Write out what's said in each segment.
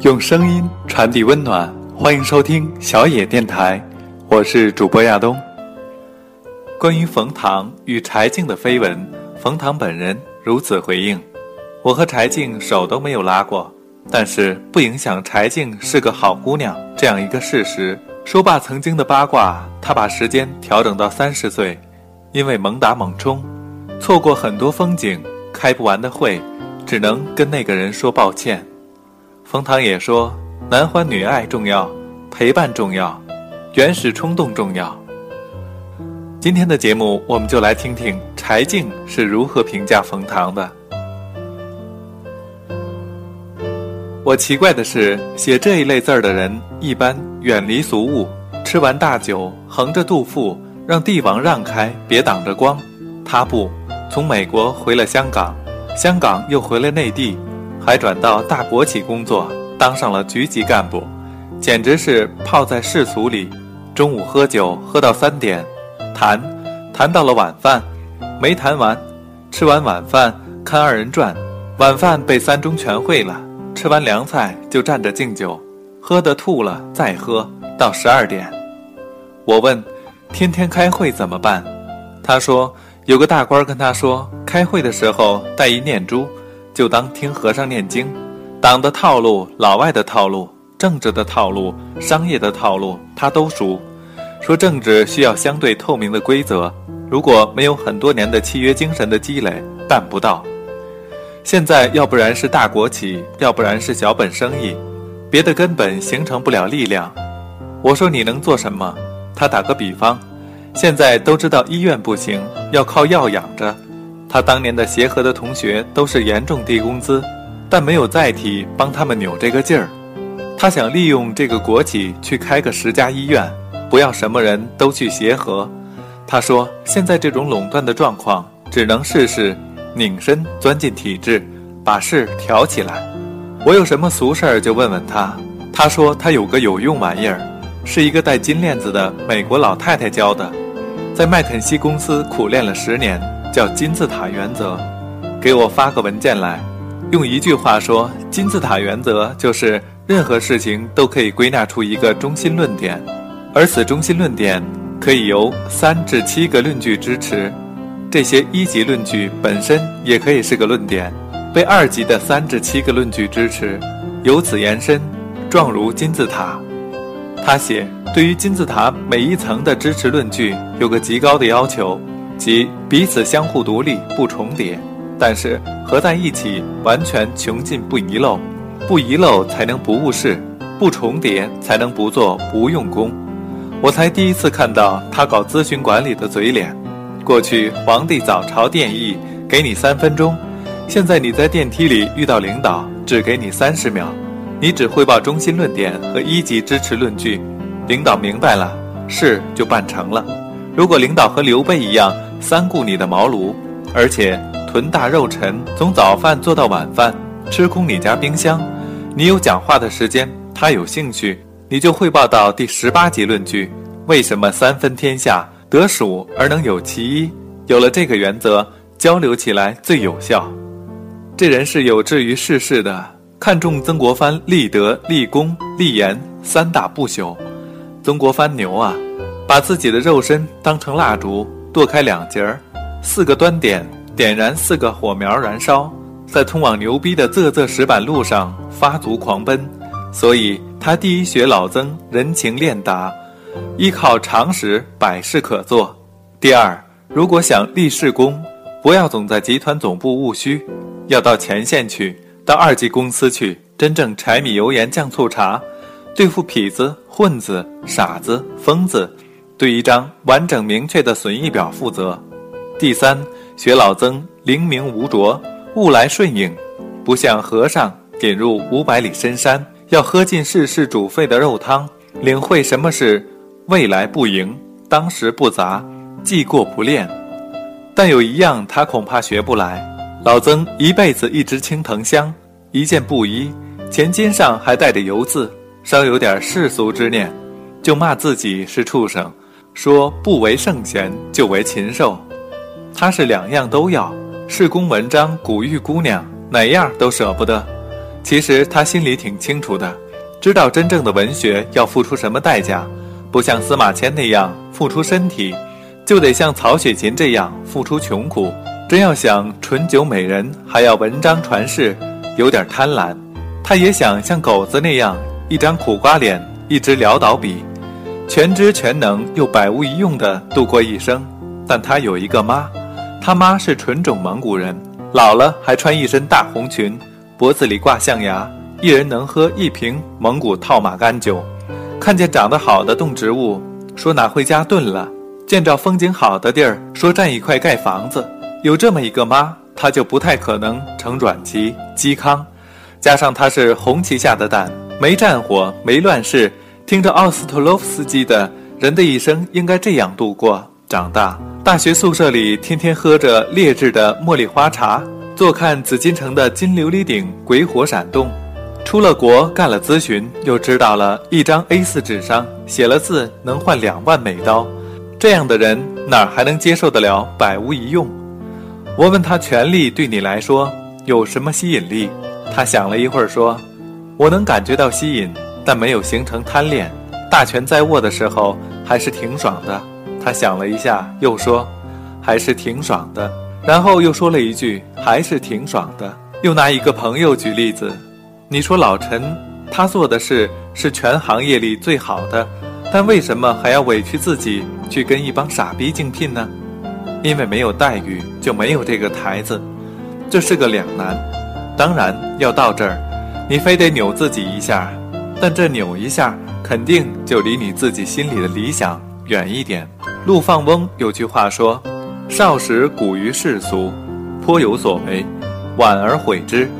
用声音传递温暖，欢迎收听小野电台，我是主播亚东。关于冯唐与柴静的绯闻，冯唐本人如此回应：“我和柴静手都没有拉过，但是不影响柴静是个好姑娘这样一个事实。”说罢曾经的八卦，他把时间调整到三十岁，因为猛打猛冲，错过很多风景，开不完的会，只能跟那个人说抱歉。冯唐也说：“男欢女爱重要，陪伴重要，原始冲动重要。”今天的节目，我们就来听听柴静是如何评价冯唐的。我奇怪的是，写这一类字儿的人一般远离俗物，吃完大酒，横着肚腹，让帝王让开，别挡着光。他不，从美国回了香港，香港又回了内地。还转到大国企工作，当上了局级干部，简直是泡在世俗里。中午喝酒喝到三点，谈，谈到了晚饭，没谈完，吃完晚饭看二人转，晚饭被三中全会了。吃完凉菜就站着敬酒，喝得吐了再喝到十二点。我问，天天开会怎么办？他说有个大官跟他说，开会的时候带一念珠。就当听和尚念经，党的套路、老外的套路、政治的套路、商业的套路，他都熟。说政治需要相对透明的规则，如果没有很多年的契约精神的积累，办不到。现在要不然是大国企，要不然是小本生意，别的根本形成不了力量。我说你能做什么？他打个比方，现在都知道医院不行，要靠药养着。他当年的协和的同学都是严重低工资，但没有载体帮他们扭这个劲儿。他想利用这个国企去开个十家医院，不要什么人都去协和。他说：“现在这种垄断的状况，只能试试拧身钻进体制，把事挑起来。”我有什么俗事儿就问问他。他说他有个有用玩意儿，是一个戴金链子的美国老太太教的，在麦肯锡公司苦练了十年。叫金字塔原则，给我发个文件来，用一句话说，金字塔原则就是任何事情都可以归纳出一个中心论点，而此中心论点可以由三至七个论据支持，这些一级论据本身也可以是个论点，被二级的三至七个论据支持，由此延伸，状如金字塔。他写，对于金字塔每一层的支持论据有个极高的要求。即彼此相互独立不重叠，但是合在一起完全穷尽不遗漏，不遗漏才能不误事，不重叠才能不做不用功。我才第一次看到他搞咨询管理的嘴脸。过去皇帝早朝殿议给你三分钟，现在你在电梯里遇到领导只给你三十秒，你只汇报中心论点和一级支持论据，领导明白了，事就办成了。如果领导和刘备一样。三顾你的茅庐，而且臀大肉沉，从早饭做到晚饭，吃空你家冰箱。你有讲话的时间，他有兴趣，你就汇报到第十八集论据：为什么三分天下得属而能有其一？有了这个原则，交流起来最有效。这人是有志于世事的，看重曾国藩立德、立功、立言三大不朽。曾国藩牛啊，把自己的肉身当成蜡烛。剁开两截儿，四个端点，点燃四个火苗燃烧，在通往牛逼的仄仄石板路上发足狂奔。所以他第一学老曾人情练达，依靠常识百事可做。第二，如果想立事功，不要总在集团总部务虚，要到前线去，到二级公司去，真正柴米油盐酱醋茶，对付痞子、混子、傻子、疯子。对一张完整明确的损益表负责。第三，学老曾灵明无浊，物来顺应，不像和尚点入五百里深山，要喝尽世事煮沸的肉汤，领会什么是未来不迎，当时不杂，记过不练。但有一样，他恐怕学不来。老曾一辈子一支青藤香，一件布衣，前襟上还带着油渍，稍有点世俗之念，就骂自己是畜生。说不为圣贤，就为禽兽。他是两样都要，是公文章、古玉姑娘，哪样都舍不得。其实他心里挺清楚的，知道真正的文学要付出什么代价，不像司马迁那样付出身体，就得像曹雪芹这样付出穷苦。真要想醇酒美人，还要文章传世，有点贪婪。他也想像狗子那样，一张苦瓜脸，一支潦倒笔，全知全能又百无一用的度过一生。但他有一个妈，他妈是纯种蒙古人，老了还穿一身大红裙。脖子里挂象牙，一人能喝一瓶蒙古套马干酒。看见长得好的动植物，说拿回家炖了；见着风景好的地儿，说占一块盖房子。有这么一个妈，他就不太可能成阮籍、嵇康。加上他是红旗下的蛋，没战火，没乱世，听着奥斯特洛夫斯基的人的一生应该这样度过。长大，大学宿舍里天天喝着劣质的茉莉花茶。坐看紫禁城的金琉璃顶鬼火闪动，出了国干了咨询，又知道了一张 A4 纸上写了字能换两万美刀，这样的人哪儿还能接受得了百无一用？我问他权力对你来说有什么吸引力？他想了一会儿说：“我能感觉到吸引，但没有形成贪恋。大权在握的时候还是挺爽的。”他想了一下，又说：“还是挺爽的。”然后又说了一句：“还是挺爽的。”又拿一个朋友举例子：“你说老陈，他做的事是全行业里最好的，但为什么还要委屈自己去跟一帮傻逼竞聘呢？因为没有待遇，就没有这个台子，这是个两难。当然要到这儿，你非得扭自己一下，但这扭一下，肯定就离你自己心里的理想远一点。”陆放翁有句话说。少时古于世俗，颇有所为，晚而悔之。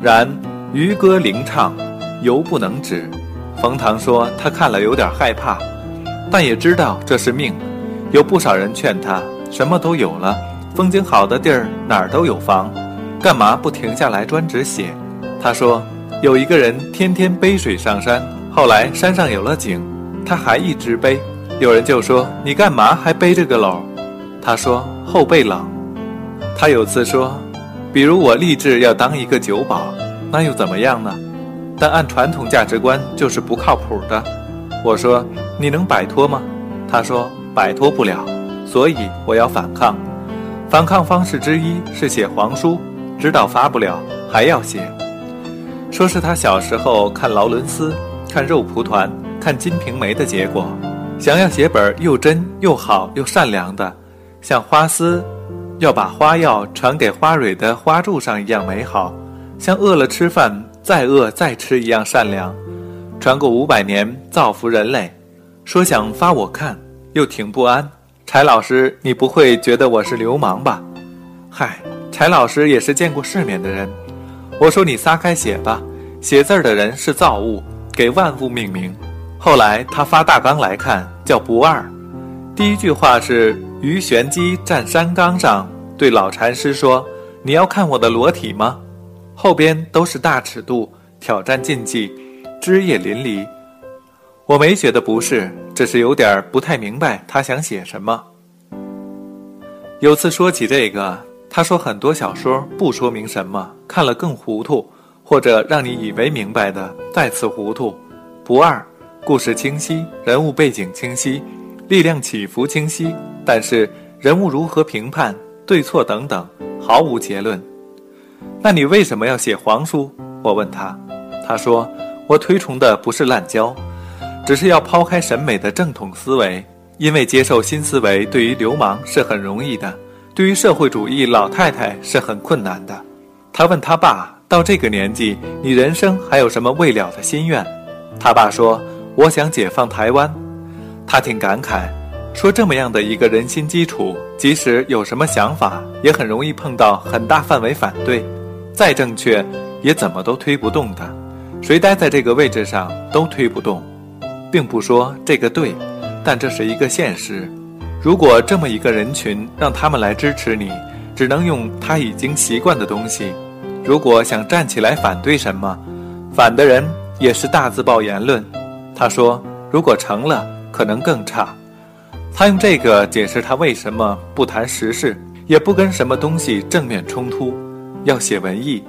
然渔歌灵唱，犹不能止。冯唐说他看了有点害怕，但也知道这是命。有不少人劝他，什么都有了，风景好的地儿哪儿都有房，干嘛不停下来专职写？他说有一个人天天背水上山，后来山上有了井，他还一直背。有人就说你干嘛还背着个篓？他说后背冷。他有次说，比如我立志要当一个酒保，那又怎么样呢？但按传统价值观就是不靠谱的。我说你能摆脱吗？他说摆脱不了，所以我要反抗。反抗方式之一是写黄书，知道发不了还要写。说是他小时候看劳伦斯、看肉蒲团、看金瓶梅的结果，想要写本又真又好又善良的。像花丝，要把花药传给花蕊的花柱上一样美好；像饿了吃饭，再饿再吃一样善良，传过五百年，造福人类。说想发我看，又挺不安。柴老师，你不会觉得我是流氓吧？嗨，柴老师也是见过世面的人。我说你撒开写吧，写字儿的人是造物，给万物命名。后来他发大纲来看，叫不二。第一句话是。于玄机站山岗上，对老禅师说：“你要看我的裸体吗？”后边都是大尺度挑战禁忌，枝叶淋漓。我没觉得不是，只是有点不太明白他想写什么。有次说起这个，他说很多小说不说明什么，看了更糊涂，或者让你以为明白的再次糊涂。不二，故事清晰，人物背景清晰。力量起伏清晰，但是人物如何评判、对错等等，毫无结论。那你为什么要写黄书？我问他，他说：“我推崇的不是滥交，只是要抛开审美的正统思维，因为接受新思维对于流氓是很容易的，对于社会主义老太太是很困难的。”他问他爸：“到这个年纪，你人生还有什么未了的心愿？”他爸说：“我想解放台湾。”他挺感慨，说这么样的一个人心基础，即使有什么想法，也很容易碰到很大范围反对，再正确，也怎么都推不动的。谁待在这个位置上都推不动，并不说这个对，但这是一个现实。如果这么一个人群让他们来支持你，只能用他已经习惯的东西。如果想站起来反对什么，反的人也是大字报言论。他说，如果成了。可能更差。他用这个解释他为什么不谈时事，也不跟什么东西正面冲突，要写文艺。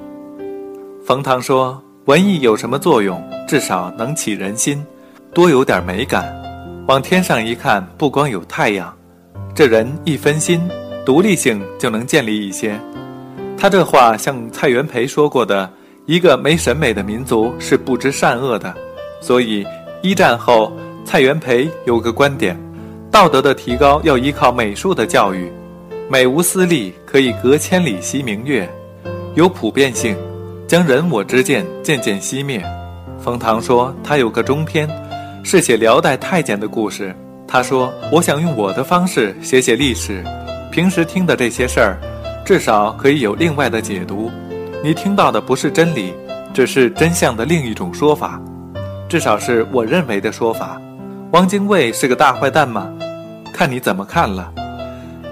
冯唐说：“文艺有什么作用？至少能起人心，多有点美感。往天上一看，不光有太阳，这人一分心，独立性就能建立一些。”他这话像蔡元培说过的：“一个没审美的民族是不知善恶的。”所以一战后，蔡元培有个观点：道德的提高要依靠美术的教育。美无私利，可以隔千里惜明月，有普遍性，将人我之见渐渐熄灭。冯唐说他有个中篇，是写辽代太监的故事。他说：“我想用我的方式写写历史，平时听的这些事儿。”至少可以有另外的解读，你听到的不是真理，只是真相的另一种说法，至少是我认为的说法。汪精卫是个大坏蛋吗？看你怎么看了。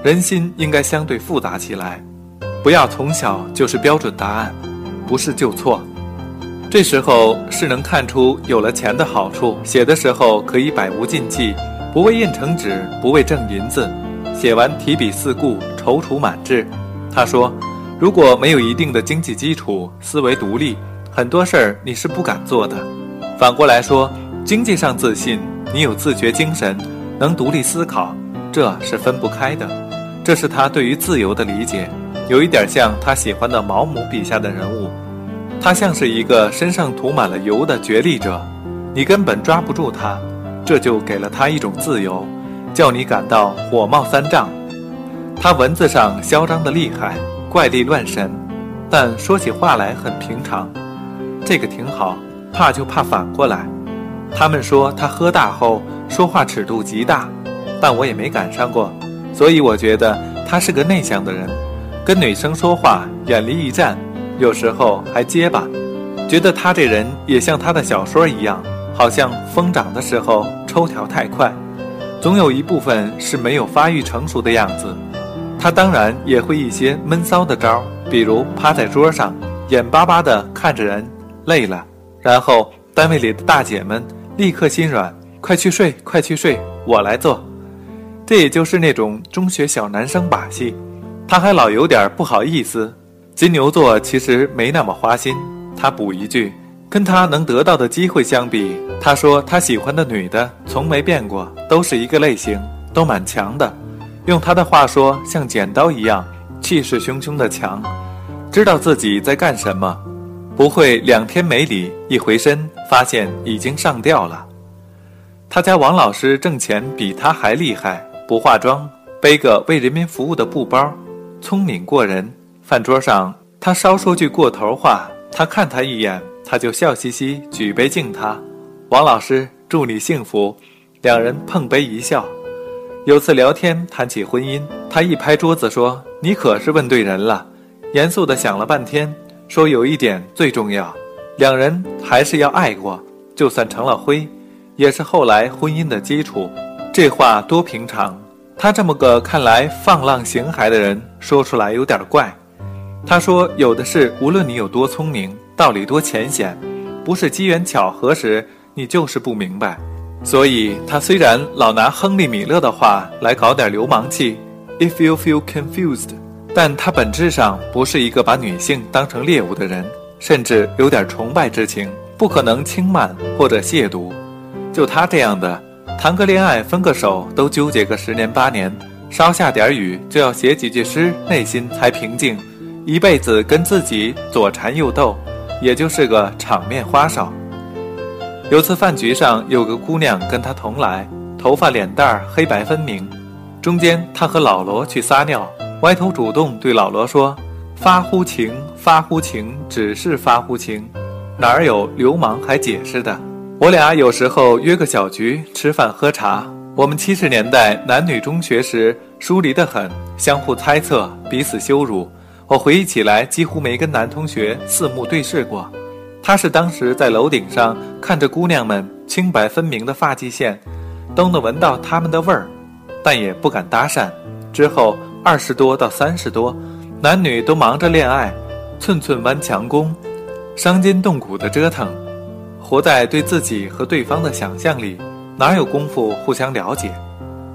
人心应该相对复杂起来，不要从小就是标准答案，不是就错。这时候是能看出有了钱的好处，写的时候可以百无禁忌，不为印成纸，不为挣银子，写完提笔四顾，踌躇满志。他说：“如果没有一定的经济基础，思维独立，很多事儿你是不敢做的。反过来说，经济上自信，你有自觉精神，能独立思考，这是分不开的。这是他对于自由的理解，有一点像他喜欢的毛姆笔下的人物。他像是一个身上涂满了油的角力者，你根本抓不住他，这就给了他一种自由，叫你感到火冒三丈。”他文字上嚣张的厉害，怪力乱神，但说起话来很平常，这个挺好。怕就怕反过来。他们说他喝大后说话尺度极大，但我也没赶上过，所以我觉得他是个内向的人，跟女生说话远离一站，有时候还结巴。觉得他这人也像他的小说一样，好像疯长的时候抽条太快，总有一部分是没有发育成熟的样子。他当然也会一些闷骚的招，比如趴在桌上，眼巴巴地看着人，累了，然后单位里的大姐们立刻心软，快去睡，快去睡，我来做。这也就是那种中学小男生把戏。他还老有点不好意思。金牛座其实没那么花心。他补一句，跟他能得到的机会相比，他说他喜欢的女的从没变过，都是一个类型，都蛮强的。用他的话说，像剪刀一样，气势汹汹的强，知道自己在干什么，不会两天没理，一回身发现已经上吊了。他家王老师挣钱比他还厉害，不化妆，背个为人民服务的布包，聪明过人。饭桌上，他稍说句过头话，他看他一眼，他就笑嘻嘻举杯敬他。王老师，祝你幸福。两人碰杯一笑。有次聊天谈起婚姻，他一拍桌子说：“你可是问对人了。”严肃地想了半天，说：“有一点最重要，两人还是要爱过，就算成了灰，也是后来婚姻的基础。”这话多平常，他这么个看来放浪形骸的人说出来有点怪。他说：“有的事，无论你有多聪明，道理多浅显，不是机缘巧合时，你就是不明白。”所以，他虽然老拿亨利·米勒的话来搞点流氓气，“If you feel confused”，但他本质上不是一个把女性当成猎物的人，甚至有点崇拜之情，不可能轻慢或者亵渎。就他这样的，谈个恋爱、分个手都纠结个十年八年，稍下点雨就要写几句诗，内心才平静，一辈子跟自己左缠右斗，也就是个场面花哨。有次饭局上，有个姑娘跟他同来，头发脸蛋儿黑白分明。中间他和老罗去撒尿，歪头主动对老罗说：“发乎情，发乎情，只是发乎情，哪儿有流氓还解释的？”我俩有时候约个小局吃饭喝茶。我们七十年代男女中学时疏离得很，相互猜测，彼此羞辱。我回忆起来，几乎没跟男同学四目对视过。他是当时在楼顶上看着姑娘们清白分明的发际线，都能闻到她们的味儿，但也不敢搭讪。之后二十多到三十多，男女都忙着恋爱，寸寸弯强弓，伤筋动骨的折腾，活在对自己和对方的想象里，哪有功夫互相了解？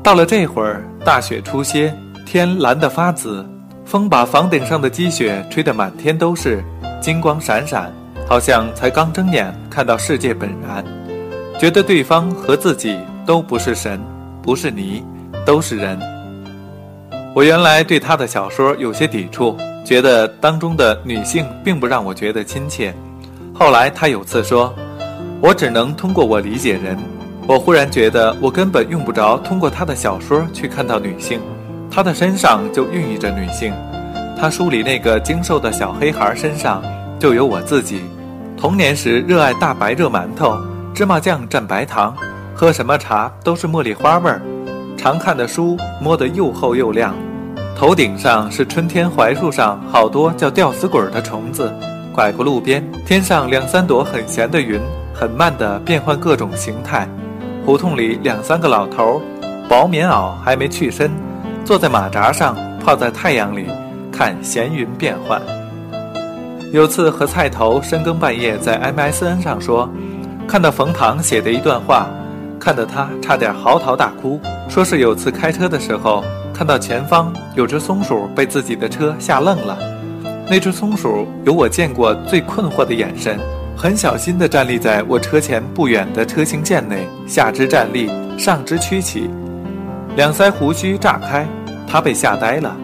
到了这会儿，大雪初歇，天蓝得发紫，风把房顶上的积雪吹得满天都是，金光闪闪。好像才刚睁眼看到世界本然，觉得对方和自己都不是神，不是泥，都是人。我原来对他的小说有些抵触，觉得当中的女性并不让我觉得亲切。后来他有次说：“我只能通过我理解人。”我忽然觉得我根本用不着通过他的小说去看到女性，他的身上就孕育着女性，他书里那个精瘦的小黑孩身上就有我自己。童年时热爱大白热馒头，芝麻酱蘸白糖，喝什么茶都是茉莉花味儿，常看的书摸得又厚又亮。头顶上是春天槐树上好多叫吊死鬼的虫子，拐过路边，天上两三朵很闲的云，很慢地变换各种形态。胡同里两三个老头，薄棉袄还没去身，坐在马扎上，泡在太阳里，看闲云变幻。有次和菜头深更半夜在 MSN 上说，看到冯唐写的一段话，看得他差点嚎啕大哭，说是有次开车的时候。看到前方有只松鼠被自己的车吓愣了，那只松鼠有我见过最困惑的眼神，很小心地站立在我车前不远的车行线内，下肢站立，上肢屈起，两腮胡须炸开，他被吓呆了。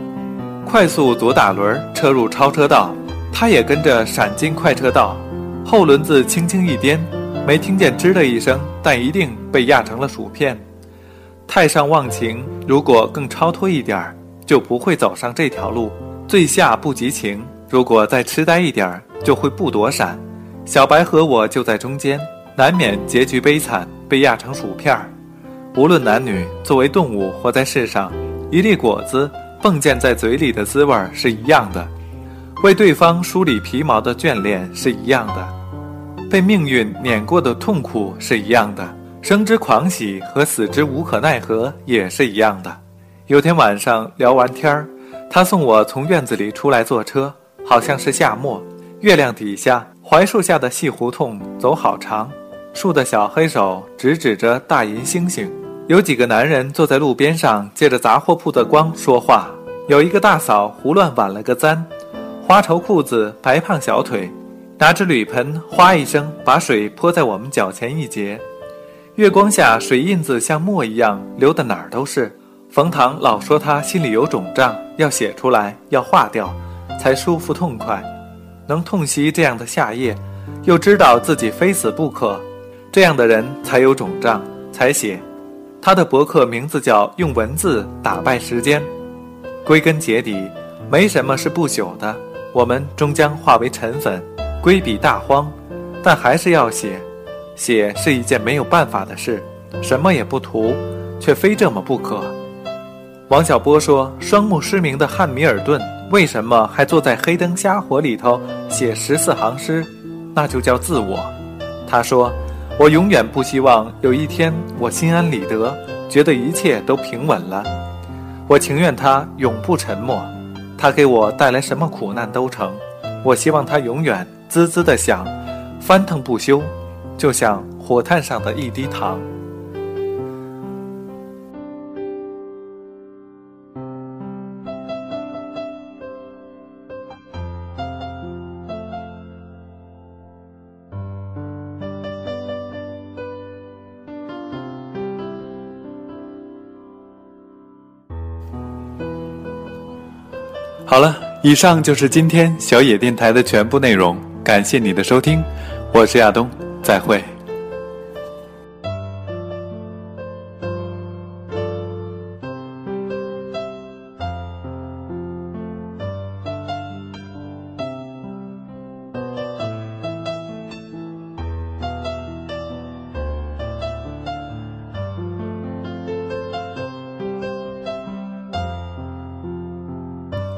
快速左打轮，车入超车道，他也跟着闪进快车道，后轮子轻轻一颠，没听见吱的一声，但一定被压成了薯片。太上忘情，如果更超脱一点儿，就不会走上这条路；最下不及情，如果再痴呆一点儿，就会不躲闪。小白和我就在中间，难免结局悲惨，被压成薯片儿。无论男女，作为动物活在世上，一粒果子迸溅在嘴里的滋味是一样的，为对方梳理皮毛的眷恋是一样的，被命运碾过的痛苦是一样的。生之狂喜和死之无可奈何也是一样的。有天晚上聊完天儿，他送我从院子里出来坐车，好像是夏末，月亮底下槐树下的细胡同走好长，树的小黑手直指着大银星星。有几个男人坐在路边上，借着杂货铺的光说话。有一个大嫂胡乱挽了个簪，花绸裤子，白胖小腿，拿着铝盆，哗一声把水泼在我们脚前一截。月光下，水印子像墨一样流的哪儿都是。冯唐老说他心里有肿胀，要写出来，要化掉，才舒服痛快。能痛惜这样的夏夜，又知道自己非死不可，这样的人才有肿胀，才写。他的博客名字叫“用文字打败时间”。归根结底，没什么是不朽的。我们终将化为尘粉，归彼大荒，但还是要写。写是一件没有办法的事，什么也不图，却非这么不可。王小波说：“双目失明的汉密尔顿为什么还坐在黑灯瞎火里头写十四行诗？那就叫自我。”他说：“我永远不希望有一天我心安理得，觉得一切都平稳了。我情愿他永不沉默，他给我带来什么苦难都成。我希望他永远滋滋的响，翻腾不休。”就像火炭上的一滴糖。好了，以上就是今天小野电台的全部内容，感谢你的收听，我是亚东。再会。